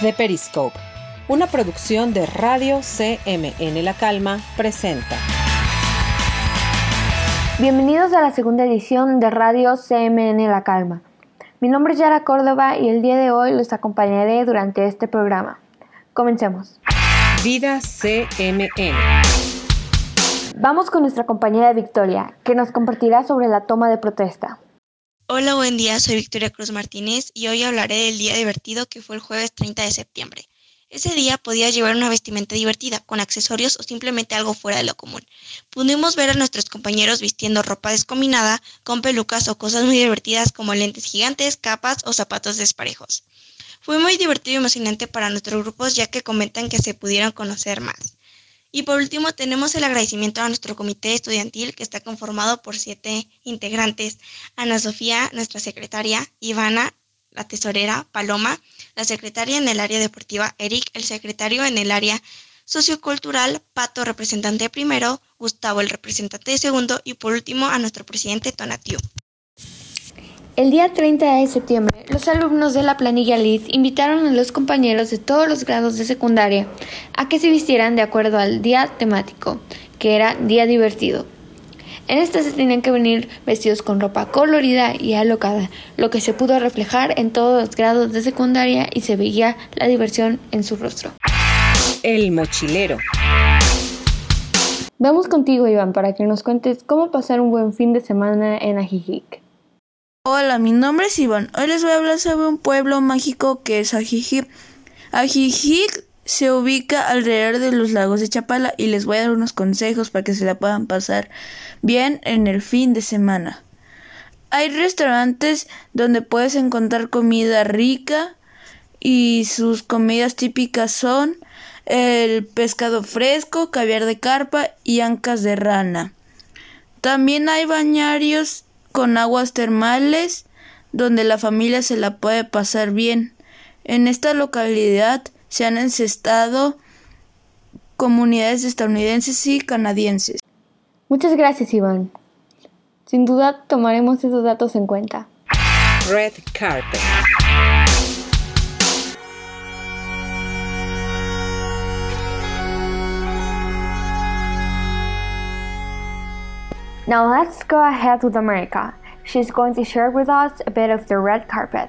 The Periscope, una producción de Radio CMN La Calma, presenta. Bienvenidos a la segunda edición de Radio CMN La Calma. Mi nombre es Yara Córdoba y el día de hoy los acompañaré durante este programa. Comencemos. Vida CMN. Vamos con nuestra compañera Victoria, que nos compartirá sobre la toma de protesta. Hola, buen día, soy Victoria Cruz Martínez y hoy hablaré del día divertido que fue el jueves 30 de septiembre. Ese día podías llevar una vestimenta divertida, con accesorios o simplemente algo fuera de lo común. Pudimos ver a nuestros compañeros vistiendo ropa descombinada, con pelucas o cosas muy divertidas como lentes gigantes, capas o zapatos desparejos. Fue muy divertido y emocionante para nuestros grupos ya que comentan que se pudieron conocer más. Y por último tenemos el agradecimiento a nuestro comité estudiantil que está conformado por siete integrantes. Ana Sofía, nuestra secretaria, Ivana, la tesorera, Paloma, la secretaria en el área deportiva, Eric, el secretario en el área sociocultural, Pato, representante primero, Gustavo, el representante segundo, y por último a nuestro presidente Tonatiu. El día 30 de septiembre, los alumnos de la planilla LID invitaron a los compañeros de todos los grados de secundaria a que se vistieran de acuerdo al día temático, que era Día Divertido. En este se tenían que venir vestidos con ropa colorida y alocada, lo que se pudo reflejar en todos los grados de secundaria y se veía la diversión en su rostro. El mochilero. Vamos contigo, Iván, para que nos cuentes cómo pasar un buen fin de semana en Ajijic. Hola, mi nombre es Iván. Hoy les voy a hablar sobre un pueblo mágico que es Ajijic. Ajijic se ubica alrededor de los lagos de Chapala y les voy a dar unos consejos para que se la puedan pasar bien en el fin de semana. Hay restaurantes donde puedes encontrar comida rica y sus comidas típicas son el pescado fresco, caviar de carpa y ancas de rana. También hay bañarios con aguas termales donde la familia se la puede pasar bien. En esta localidad se han encestado comunidades estadounidenses y canadienses. Muchas gracias, Iván. Sin duda tomaremos esos datos en cuenta. Red Carpet. Now let's go ahead with America. She's going to share with us a bit of the red carpet.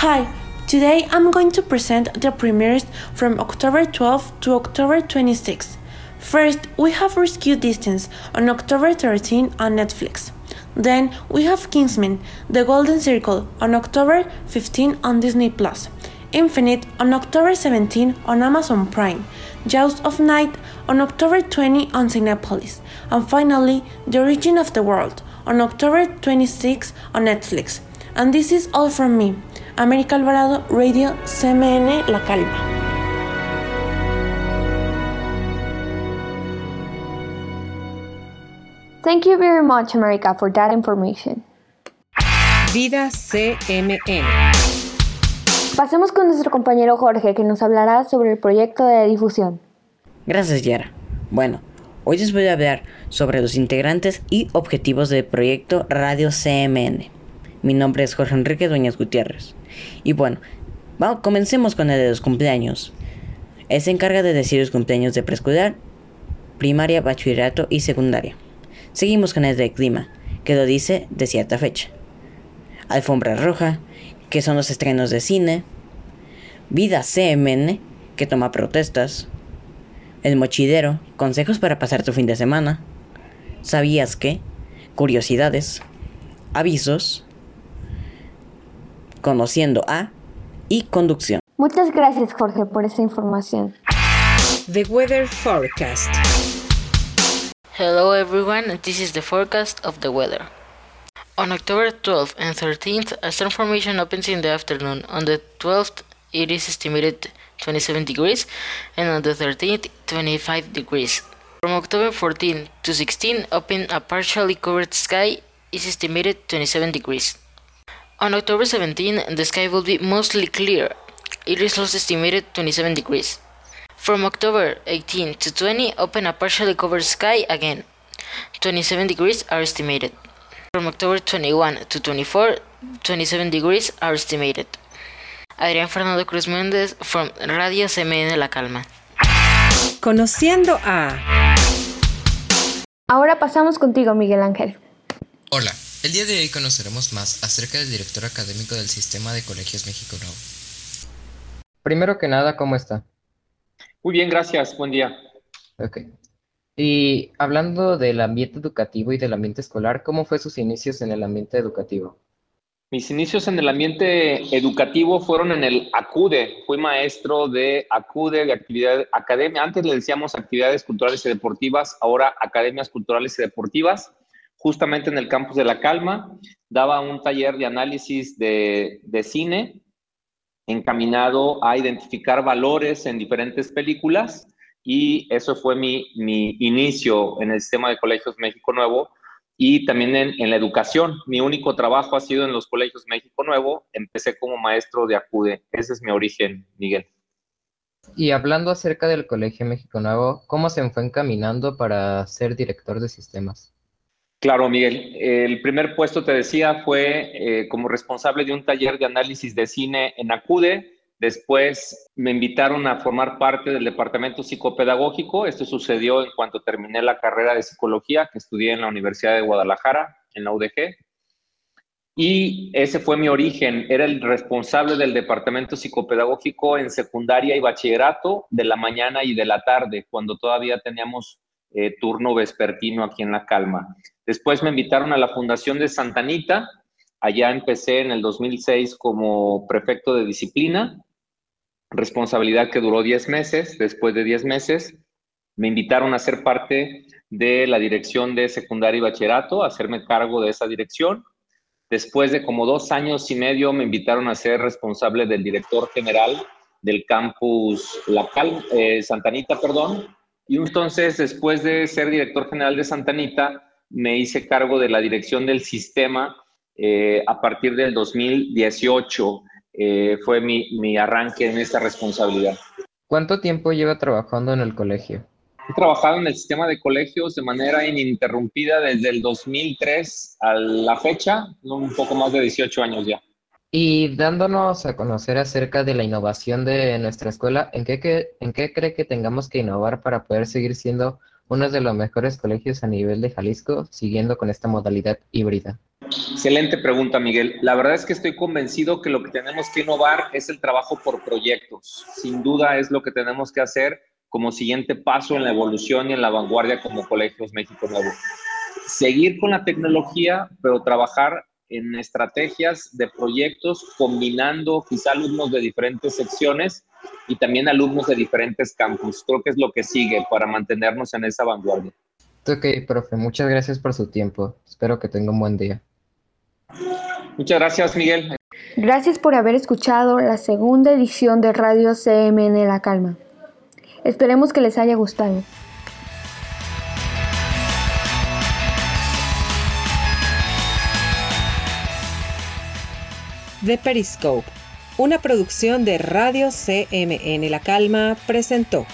Hi, today I'm going to present the premieres from October 12 to October 26. First, we have Rescue Distance on October 13 on Netflix. Then we have Kingsman, The Golden Circle on October 15 on Disney Plus. Infinite on October 17 on Amazon Prime, Jaws of Night on October 20 on Cinepolis, and finally The Origin of the World on October 26 on Netflix. And this is all from me, América Alvarado, Radio CMN La Calma. Thank you very much, America, for that information. Vida CMN. Pasemos con nuestro compañero Jorge, que nos hablará sobre el proyecto de difusión. Gracias, Yara. Bueno, hoy les voy a hablar sobre los integrantes y objetivos del proyecto Radio CMN. Mi nombre es Jorge Enrique Dueñas Gutiérrez. Y bueno, vamos, comencemos con el de los cumpleaños. Él se encarga de decir los cumpleaños de preescolar, primaria, bachillerato y secundaria. Seguimos con el de clima, que lo dice de cierta fecha. Alfombra roja, que son los estrenos de cine, Vida CMN, que toma protestas, El Mochidero, consejos para pasar tu fin de semana, ¿Sabías qué? Curiosidades, avisos, conociendo a y conducción. Muchas gracias, Jorge, por esta información. The Weather Forecast. Hello everyone, this is the forecast of the weather. On October 12th and 13th, a storm formation opens in the afternoon. On the 12th, it is estimated 27 degrees, and on the 13th, 25 degrees. From October 14 to 16, open a partially covered sky is estimated 27 degrees. On October 17, the sky will be mostly clear. It is also estimated 27 degrees. From October 18 to 20, open a partially covered sky again. 27 degrees are estimated. From October 21 to 24, 27 degrees are estimated. Adrián Fernando Cruz Méndez from Radio CMN La Calma. Conociendo a... Ahora pasamos contigo, Miguel Ángel. Hola, el día de hoy conoceremos más acerca del director académico del Sistema de Colegios México Nuevo. Primero que nada, ¿cómo está? Muy bien, gracias. Buen día. Ok. Y hablando del ambiente educativo y del ambiente escolar, ¿cómo fue sus inicios en el ambiente educativo? Mis inicios en el ambiente educativo fueron en el ACUDE. Fui maestro de ACUDE, de actividad academia. Antes le decíamos actividades culturales y deportivas, ahora academias culturales y deportivas, justamente en el campus de La Calma. Daba un taller de análisis de, de cine encaminado a identificar valores en diferentes películas y eso fue mi, mi inicio en el sistema de colegios México Nuevo y también en, en, la educación. Mi único trabajo ha sido en los colegios México Nuevo. Empecé como maestro de ACUDE. Ese es mi origen, Miguel. Y hablando acerca del Colegio México Nuevo, ¿cómo se fue encaminando para ser director de sistemas? Claro, Miguel. El primer puesto, te decía, fue eh, como responsable de un taller de análisis de cine en ACUDE. Después me invitaron a formar parte del departamento psicopedagógico. Esto sucedió en cuanto terminé la carrera de psicología que estudié en la Universidad de Guadalajara, en la UDG. Y ese fue mi origen. Era el responsable del departamento psicopedagógico en secundaria y bachillerato de la mañana y de la tarde, cuando todavía teníamos eh, turno vespertino aquí en La Calma. Después me invitaron a la Fundación de Santanita. Allá empecé en el 2006 como prefecto de disciplina responsabilidad que duró 10 meses. Después de 10 meses, me invitaron a ser parte de la dirección de secundaria y bachillerato, a hacerme cargo de esa dirección. Después de como dos años y medio, me invitaron a ser responsable del director general del campus La Cal eh, Santanita, perdón. Y entonces, después de ser director general de Santanita, me hice cargo de la dirección del sistema eh, a partir del 2018 eh, fue mi, mi arranque en esta responsabilidad. ¿Cuánto tiempo lleva trabajando en el colegio? He trabajado en el sistema de colegios de manera ininterrumpida desde el 2003 a la fecha, un poco más de 18 años ya. Y dándonos a conocer acerca de la innovación de nuestra escuela, ¿en qué, ¿en qué cree que tengamos que innovar para poder seguir siendo uno de los mejores colegios a nivel de Jalisco, siguiendo con esta modalidad híbrida? Excelente pregunta, Miguel. La verdad es que estoy convencido que lo que tenemos que innovar es el trabajo por proyectos. Sin duda es lo que tenemos que hacer como siguiente paso en la evolución y en la vanguardia como Colegios México Nuevo. Seguir con la tecnología, pero trabajar en estrategias de proyectos combinando quizá alumnos de diferentes secciones y también alumnos de diferentes campus. Creo que es lo que sigue para mantenernos en esa vanguardia. Ok, profe, muchas gracias por su tiempo. Espero que tenga un buen día. Muchas gracias, Miguel. Gracias por haber escuchado la segunda edición de Radio CMN La Calma. Esperemos que les haya gustado. The Periscope, una producción de Radio CMN La Calma, presentó.